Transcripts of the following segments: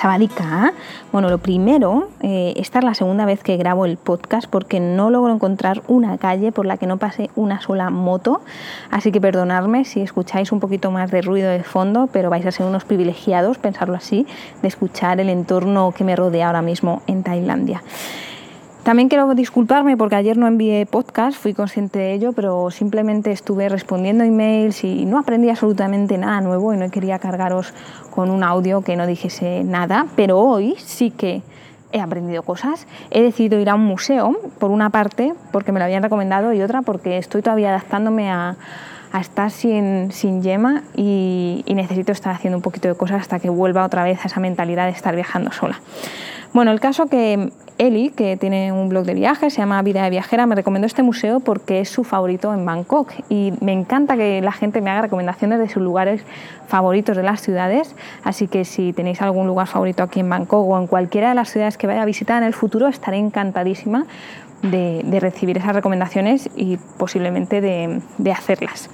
Chavalica, bueno, lo primero, eh, esta es la segunda vez que grabo el podcast porque no logro encontrar una calle por la que no pase una sola moto, así que perdonadme si escucháis un poquito más de ruido de fondo, pero vais a ser unos privilegiados, pensarlo así, de escuchar el entorno que me rodea ahora mismo en Tailandia. También quiero disculparme porque ayer no envié podcast, fui consciente de ello, pero simplemente estuve respondiendo emails y no aprendí absolutamente nada nuevo y no quería cargaros con un audio que no dijese nada, pero hoy sí que he aprendido cosas. He decidido ir a un museo, por una parte porque me lo habían recomendado y otra porque estoy todavía adaptándome a, estar sin, sin yema y, y necesito estar haciendo un poquito de cosas hasta que vuelva otra vez a esa mentalidad de estar viajando sola. Bueno, el caso que Eli, que tiene un blog de viajes, se llama Vida de Viajera, me recomendó este museo porque es su favorito en Bangkok y me encanta que la gente me haga recomendaciones de sus lugares favoritos de las ciudades, así que si tenéis algún lugar favorito aquí en Bangkok o en cualquiera de las ciudades que vaya a visitar en el futuro, estaré encantadísima de, recibir esas recomendaciones y posiblemente de, de hacerlas.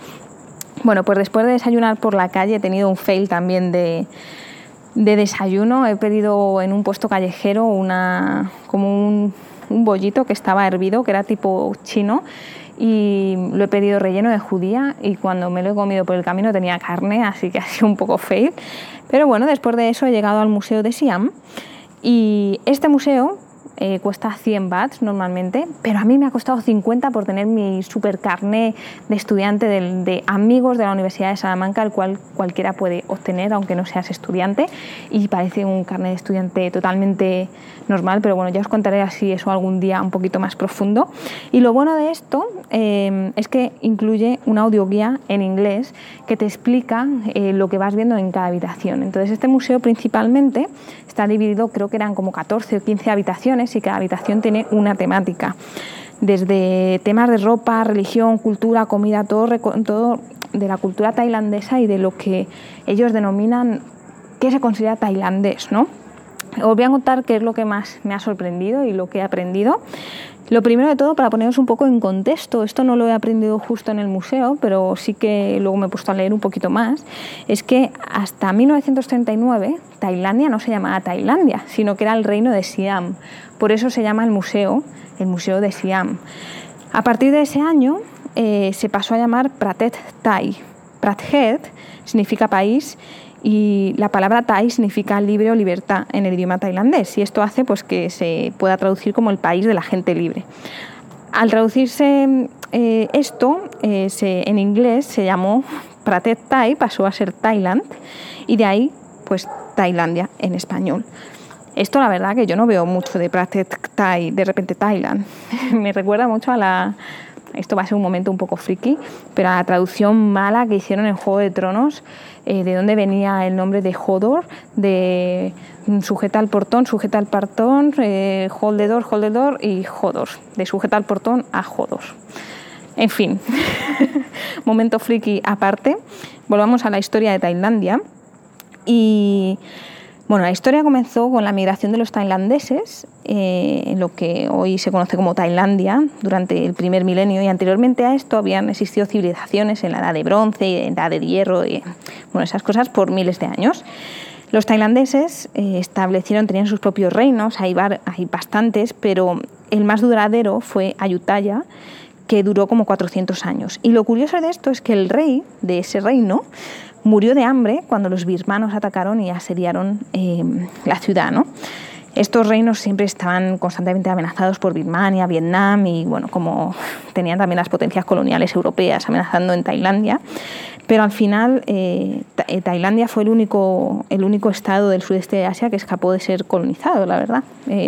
Bueno, pues después de desayunar por la calle he tenido un fail también de de desayuno he pedido en un puesto callejero una, como un, un bollito que estaba hervido, que era tipo chino, y lo he pedido relleno de judía y cuando me lo he comido por el camino tenía carne, así que ha sido un poco fail. Pero bueno, después de eso he llegado al Museo de Siam y este museo eh, cuesta 100 bahts normalmente, pero a mí me ha costado 50 por tener mi super carné de estudiante de, amigos de la Universidad de Salamanca, el cual cualquiera puede obtener, aunque no seas estudiante, y parece un carnet de estudiante totalmente normal, pero bueno, ya os contaré así eso algún día un poquito más profundo. Y lo bueno de esto eh, es que incluye una audioguía en inglés que te explica eh, lo que vas viendo en cada habitación. Entonces, este museo principalmente está dividido, creo que eran como 14 o 15 habitaciones, y cada habitación tiene una temática. Desde temas de ropa, religión, cultura, comida, todo, todo de la cultura tailandesa y de lo que ellos denominan qué se considera tailandés, ¿no? Os voy a contar qué es lo que más me ha sorprendido y lo que he aprendido. Lo primero de todo, para poneros un poco en contexto, esto no lo he aprendido justo en el museo, pero sí que luego me he puesto a leer un poquito más, es que hasta 1939 Tailandia no se llamaba Tailandia, sino que era el reino de Siam. Por eso se llama el museo el Museo de Siam. A partir de ese año eh, se pasó a llamar Pratet Thai. Pratet significa país y la palabra Thai significa libre o libertad en el idioma tailandés y esto hace pues, que se pueda traducir como el país de la gente libre. Al traducirse eh, esto, eh, en inglés se llamó Pratet Thai, pasó a ser Thailand y de ahí pues Tailandia en español. Esto la verdad que yo no veo mucho de Pratet Thai, de repente Thailand. Me recuerda mucho a la... Esto va a ser un momento un poco friki, pero la traducción mala que hicieron en Juego de Tronos, eh, de dónde venía el nombre de Hodor, de mm, sujeta al portón, sujeta al portón, eh, hold y Hodor, de sujeta al portón a Hodor. En fin, momento friki aparte. Volvamos a la historia de Tailandia. Y bueno, la historia comenzó con la migración de los tailandeses, eh, lo que hoy se conoce como Tailandia, durante el primer milenio, y anteriormente a esto habían existido civilizaciones en la edad de bronce, en la edad de hierro, y bueno, esas cosas por miles de años. Los tailandeses eh, establecieron, tenían sus propios reinos, hay, hay bastantes, pero el más duradero fue Ayutthaya, que duró como 400 años. Y lo curioso de esto es que el rey de ese reino murió de hambre cuando los birmanos atacaron y asediaron eh, la ciudad. ¿no? Estos reinos siempre estaban constantemente amenazados por Birmania, Vietnam y, bueno, como tenían también las potencias coloniales europeas amenazando en Tailandia. Pero al final eh, eh, Tailandia fue el único, el único estado del sudeste de Asia que escapó de ser colonizado, la verdad.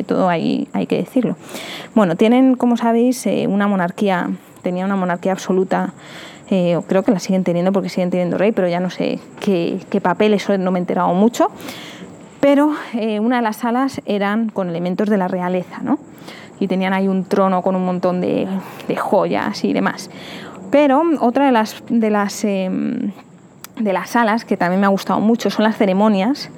todo ahí hay que decirlo. Bueno, tienen, como sabéis, una monarquía, tenía una monarquía absoluta eh, creo que la siguen teniendo porque siguen teniendo rey, pero ya no sé qué, qué papel, eso no me he enterado mucho. Pero eh, una de las salas eran con elementos de la realeza, ¿no? Y tenían ahí un trono con un montón de, joyas y demás. Pero otra de las, de las, em, de las salas que también me ha gustado mucho son las ceremonias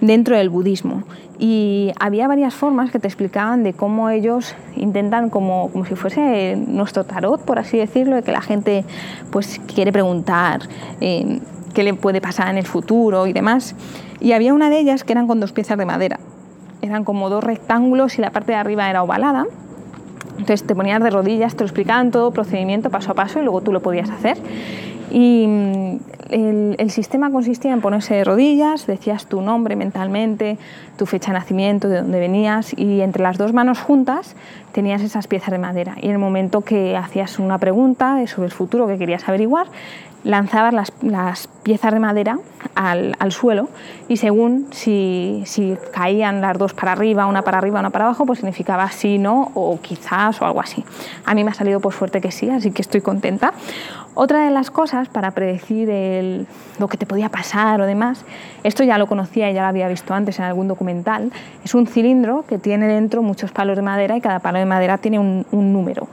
dentro del budismo. Y había varias formas que te explicaban de cómo ellos intentan, como, como si fuese nuestro tarot, por así decirlo, de que la gente pues, quiere preguntar eh, qué le puede pasar en el futuro y demás. Y había una de ellas que eran con dos piezas de madera. Eran como dos rectángulos y la parte de arriba era ovalada. Entonces te ponías de rodillas, te lo explicaban todo, procedimiento paso a paso y luego tú lo podías hacer. Y el, sistema consistía en ponerse de rodillas, decías tu nombre mentalmente, tu fecha de nacimiento, de dónde venías y entre las dos manos juntas tenías esas piezas de madera. Y en el momento que hacías una pregunta sobre el futuro que querías averiguar, lanzabas las, piezas de madera al, suelo y según si, si, caían las dos para arriba, una para arriba, una para abajo, pues significaba sí, no o quizás o algo así. A mí me ha salido por suerte que sí, así que estoy contenta. Otra de las cosas para predecir lo que te podía pasar o demás, esto ya lo conocía y ya lo había visto antes en algún documental, es un cilindro que tiene dentro muchos palos de madera y cada palo de madera tiene un, número.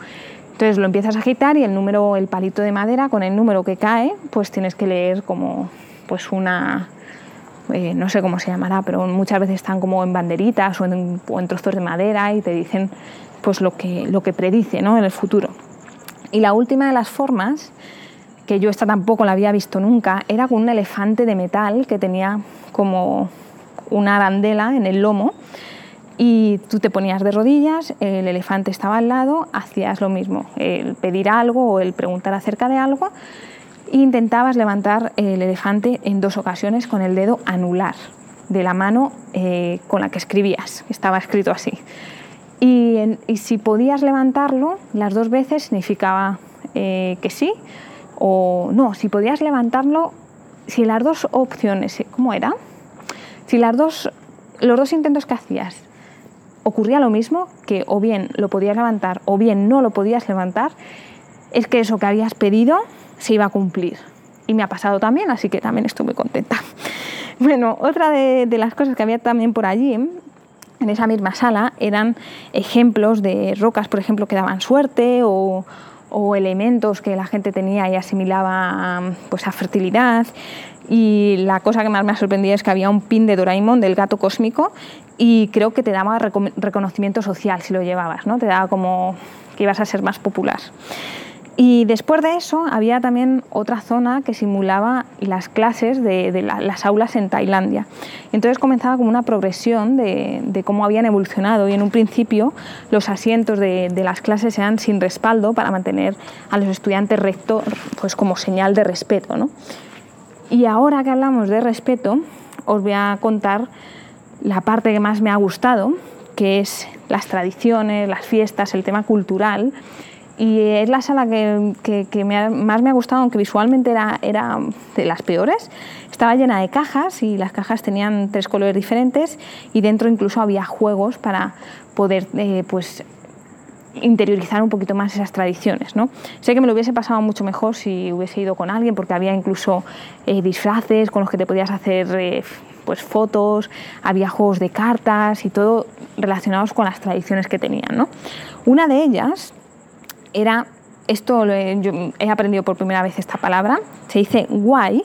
Entonces lo empiezas a agitar y el número, el palito de madera con el número que cae, pues tienes que leer como pues una, eh, no sé cómo se llamará, pero muchas veces están como en banderitas o en, o en trozos de madera y te dicen pues lo que, lo que predice ¿no? en el futuro. Y la última de las formas, que yo esta tampoco la había visto nunca, era con un elefante de metal que tenía como una arandela en el lomo y tú te ponías de rodillas, el elefante estaba al lado, hacías lo mismo, el pedir algo o el preguntar acerca de algo e intentabas levantar el elefante en dos ocasiones con el dedo anular de la mano eh, con la que escribías, estaba escrito así. Y, si podías levantarlo las dos veces significaba eh, que sí, o no, si podías levantarlo, si las dos opciones, ¿cómo era? Si las dos, los dos intentos que hacías ocurría lo mismo, que o bien lo podías levantar o bien no lo podías levantar, es que eso que habías pedido se iba a cumplir. Y me ha pasado también, así que también estoy muy contenta. Bueno, otra de las cosas que había también por allí en esa misma sala eran ejemplos de rocas, por ejemplo, que daban suerte o, elementos que la gente tenía y asimilaba pues, a fertilidad. Y la cosa que más me ha sorprendido es que había un pin de Doraemon del gato cósmico y creo que te daba reconocimiento social si lo llevabas, ¿no? te daba como que ibas a ser más popular. Y después de eso había también otra zona que simulaba las clases de, las aulas en Tailandia. Entonces comenzaba como una progresión de, cómo habían evolucionado y en un principio los asientos de, las clases eran sin respaldo para mantener a los estudiantes rectos pues como señal de respeto. ¿no? Y ahora que hablamos de respeto, os voy a contar la parte que más me ha gustado, que es las tradiciones, las fiestas, el tema cultural y es la sala que, que, más me ha gustado, aunque visualmente era, era de las peores. Estaba llena de cajas y las cajas tenían tres colores diferentes y dentro incluso había juegos para poder eh, pues, interiorizar un poquito más esas tradiciones. ¿no? Sé que me lo hubiese pasado mucho mejor si hubiese ido con alguien porque había incluso eh, disfraces con los que te podías hacer eh, pues, fotos, había juegos de cartas y todo relacionados con las tradiciones que tenían. ¿no? Una de ellas era, esto yo he aprendido por primera vez esta palabra, se dice why,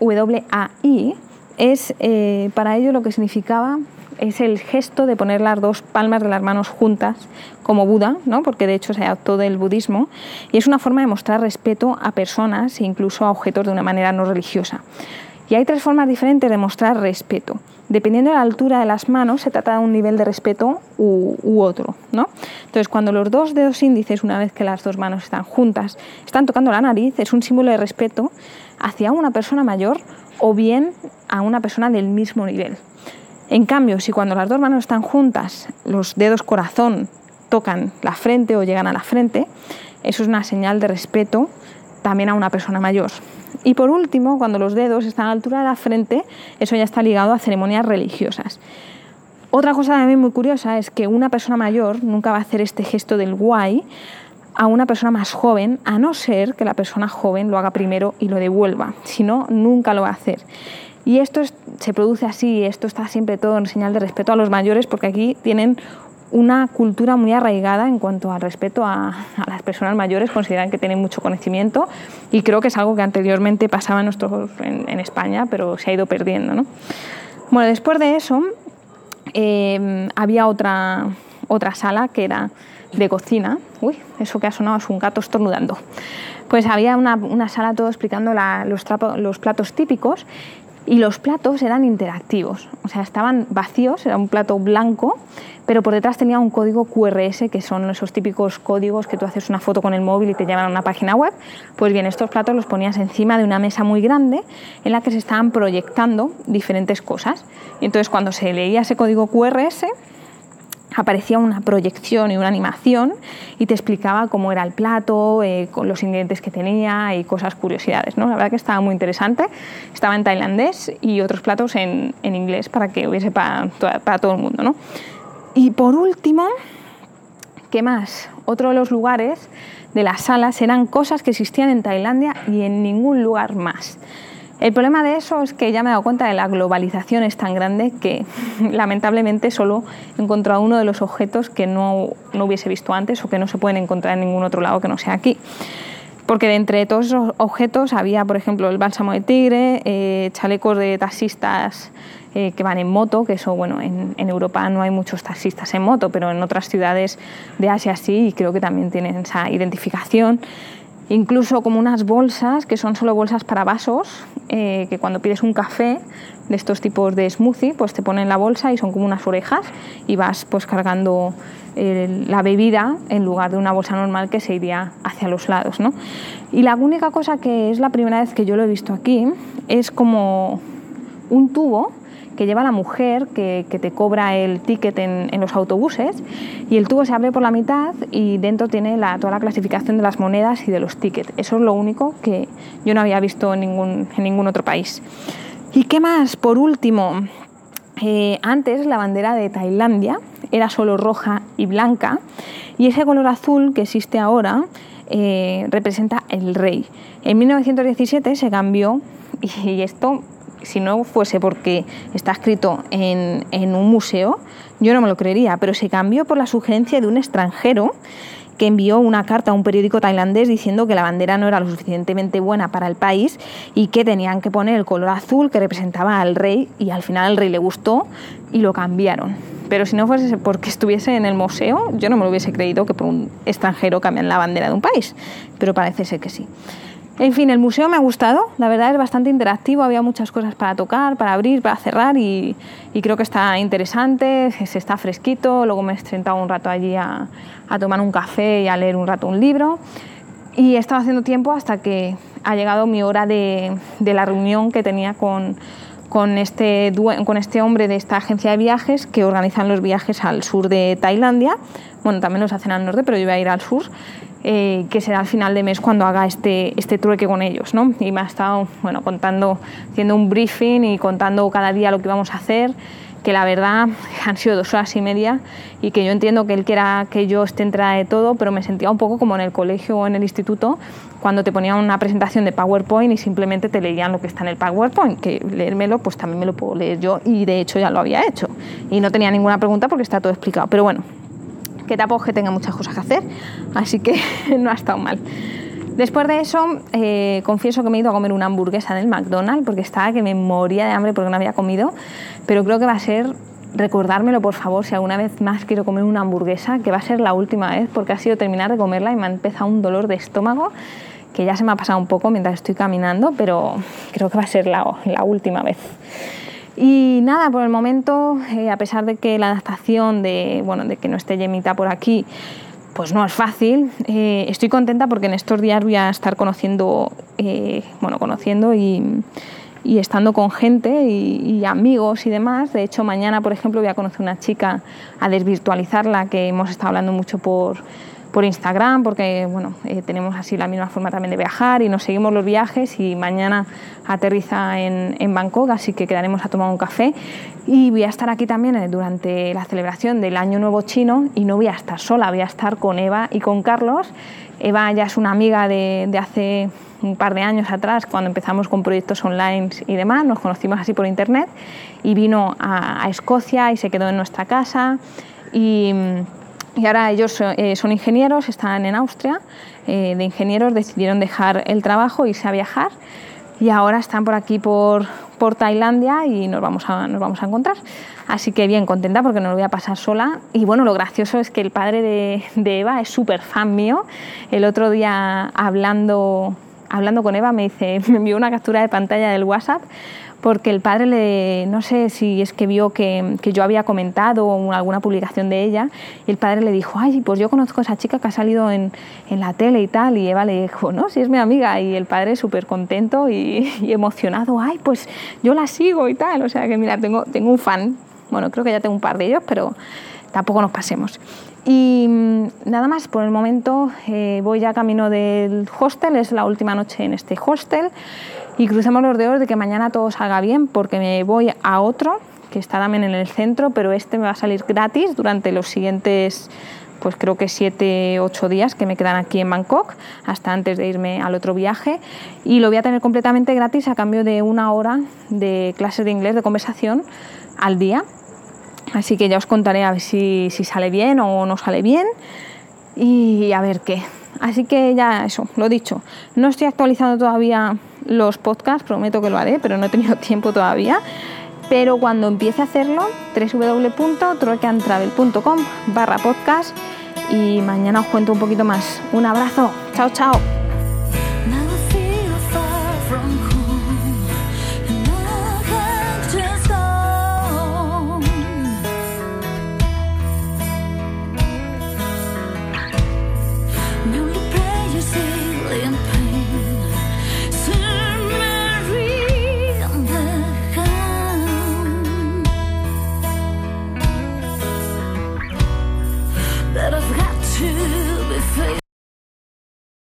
W-A-I, es eh, para ello lo que significaba es el gesto de poner las dos palmas de las manos juntas como Buda, ¿no? porque de hecho se adoptó del budismo, y es una forma de mostrar respeto a personas e incluso a objetos de una manera no religiosa. Y hay tres formas diferentes de mostrar respeto. Dependiendo de la altura de las manos, se trata de un nivel de respeto u, otro. ¿no? Entonces, cuando los dos dedos índices, una vez que las dos manos están juntas, están tocando la nariz, es un símbolo de respeto hacia una persona mayor o bien a una persona del mismo nivel. En cambio, si cuando las dos manos están juntas, los dedos corazón tocan la frente o llegan a la frente, eso es una señal de respeto también a una persona mayor. Y por último, cuando los dedos están a la altura de la frente, eso ya está ligado a ceremonias religiosas. Otra cosa también muy curiosa es que una persona mayor nunca va a hacer este gesto del guay a una persona más joven, a no ser que la persona joven lo haga primero y lo devuelva. Si no, nunca lo va a hacer. Y esto se produce así, esto está siempre todo en señal de respeto a los mayores porque aquí tienen una cultura muy arraigada en cuanto al respeto a, las personas mayores, consideran que tienen mucho conocimiento y creo que es algo que anteriormente pasaba en, España, pero se ha ido perdiendo. ¿no? Bueno, después de eso eh, había otra, otra sala que era de cocina. Uy, eso que ha sonado es un gato estornudando. Pues había una, una sala todo explicando los, los platos típicos y los platos eran interactivos, o sea, estaban vacíos, era un plato blanco, pero por detrás tenía un código QRS, que son esos típicos códigos que tú haces una foto con el móvil y te llevan a una página web. Pues bien, estos platos los ponías encima de una mesa muy grande en la que se estaban proyectando diferentes cosas. Y entonces cuando se leía ese código QRS, aparecía una proyección y una animación y te explicaba cómo era el plato, eh, con los ingredientes que tenía y cosas curiosidades. ¿no? La verdad que estaba muy interesante. Estaba en tailandés y otros platos en, inglés para que hubiese para, para todo el mundo. ¿no? Y por último, ¿qué más? Otro de los lugares de las salas eran cosas que existían en Tailandia y en ningún lugar más. El problema de eso es que ya me he dado cuenta de la globalización es tan grande que lamentablemente solo he encontrado uno de los objetos que no, no, hubiese visto antes o que no se pueden encontrar en ningún otro lado que no sea aquí. Porque de entre todos esos objetos había, por ejemplo, el bálsamo de tigre, eh, chalecos de taxistas eh, que van en moto, que eso, bueno, en, en, Europa no hay muchos taxistas en moto, pero en otras ciudades de Asia sí, y creo que también tienen esa identificación incluso como unas bolsas que son solo bolsas para vasos, eh, que cuando pides un café de estos tipos de smoothie, pues te ponen la bolsa y son como unas orejas y vas pues cargando eh, la bebida en lugar de una bolsa normal que se iría hacia los lados. ¿no? Y la única cosa que es la primera vez que yo lo he visto aquí es como un tubo que lleva la mujer que, te cobra el ticket en, los autobuses y el tubo se abre por la mitad y dentro tiene toda la clasificación de las monedas y de los tickets. Eso es lo único que yo no había visto en ningún, en ningún otro país. ¿Y qué más? Por último, eh, antes la bandera de Tailandia era solo roja y blanca y ese color azul que existe ahora eh, representa el rey. En 1917 se cambió y esto si no fuese porque está escrito en, un museo, yo no me lo creería, pero se cambió por la sugerencia de un extranjero que envió una carta a un periódico tailandés diciendo que la bandera no era lo suficientemente buena para el país y que tenían que poner el color azul que representaba al rey y al final al rey le gustó y lo cambiaron. Pero si no fuese porque estuviese en el museo, yo no me lo hubiese creído que por un extranjero cambian la bandera de un país, pero parece ser que sí. En fin, el museo me ha gustado, la verdad es bastante interactivo, había muchas cosas para tocar, para abrir, para cerrar y, creo que está interesante, se está fresquito, luego me he sentado un rato allí a, tomar un café y a leer un rato un libro y he estado haciendo tiempo hasta que ha llegado mi hora de, la reunión que tenía este, con este hombre de esta agencia de viajes que organizan los viajes al sur de Tailandia. Bueno, también los hacen al norte, pero yo voy a ir al sur. Eh, que será al final de mes cuando haga este, este trueque con ellos. ¿no? Y me ha estado bueno, contando, haciendo un briefing y contando cada día lo que vamos a hacer, que la verdad han sido dos horas y media y que yo entiendo que él quiera que yo esté entrada de todo, pero me sentía un poco como en el colegio o en el instituto cuando te ponían una presentación de PowerPoint y simplemente te leían lo que está en el PowerPoint, que leérmelo pues también me lo puedo leer yo y de hecho ya lo había hecho y no tenía ninguna pregunta porque está todo explicado. Pero bueno, que tampoco que tenga muchas cosas que hacer, así que no ha estado mal. Después de eso, eh, confieso que me he ido a comer una hamburguesa del McDonald's porque estaba que me moría de hambre porque no había comido, pero creo que va a ser, recordármelo por favor, si alguna vez más quiero comer una hamburguesa, que va a ser la última vez porque ha sido terminar de comerla y me ha empezado un dolor de estómago que ya se me ha pasado un poco mientras estoy caminando, pero creo que va a ser la, la última vez. Y nada, por el momento, eh, a pesar de que la adaptación de, bueno, de que no esté Yemita por aquí, pues no es fácil. Eh, estoy contenta porque en estos días voy a estar conociendo, eh, bueno, conociendo y, y, estando con gente y, amigos y demás. De hecho, mañana, por ejemplo, voy a conocer una chica a desvirtualizarla, que hemos estado hablando mucho por, por Instagram, porque bueno, eh, tenemos así la misma forma también de viajar y nos seguimos los viajes y mañana aterriza en, en Bangkok, así que quedaremos a tomar un café y voy a estar aquí también eh, durante la celebración del Año Nuevo Chino y no voy a estar sola, voy a estar con Eva y con Carlos. Eva ya es una amiga de, de hace un par de años atrás, cuando empezamos con proyectos online y demás, nos conocimos así por internet y vino a, a Escocia y se quedó en nuestra casa y y ahora ellos eh, son ingenieros, están en Austria, eh, de ingenieros decidieron dejar el trabajo, irse a viajar y ahora están por aquí por, por Tailandia y nos vamos, a, nos vamos a encontrar. Así que bien, contenta porque no lo voy a pasar sola. Y bueno, lo gracioso es que el padre de, de Eva es súper fan mío. El otro día hablando, hablando con Eva me, dice, me envió una captura de pantalla del WhatsApp porque el padre le, no sé si es que vio que, que, yo había comentado alguna publicación de ella, y el padre le dijo, ay, pues yo conozco a esa chica que ha salido en, en la tele y tal, y Eva le dijo, no, si es mi amiga, y el padre súper contento y, y, emocionado, ay, pues yo la sigo y tal, o sea que mira, tengo, tengo un fan, bueno, creo que ya tengo un par de ellos, pero tampoco nos pasemos. Y mm, nada más, por el momento eh, voy ya camino del hostel, es la última noche en este hostel y crucemos los dedos de que mañana todo salga bien porque me voy a otro que está también en el centro, pero este me va a salir gratis durante los siguientes pues creo que 7, 8 días que me quedan aquí en Bangkok, hasta antes de irme al otro viaje. Y lo voy a tener completamente gratis a cambio de una hora de clases de inglés, de conversación al día. Así que ya os contaré a ver si, si sale bien o no sale bien y a ver qué. Así que ya eso, lo dicho. No estoy actualizando todavía los podcasts, prometo que lo haré, pero no he tenido tiempo todavía. Pero cuando empiece a hacerlo, www.trocantravel.com barra podcast y mañana os cuento un poquito más. Un abrazo, chao, chao.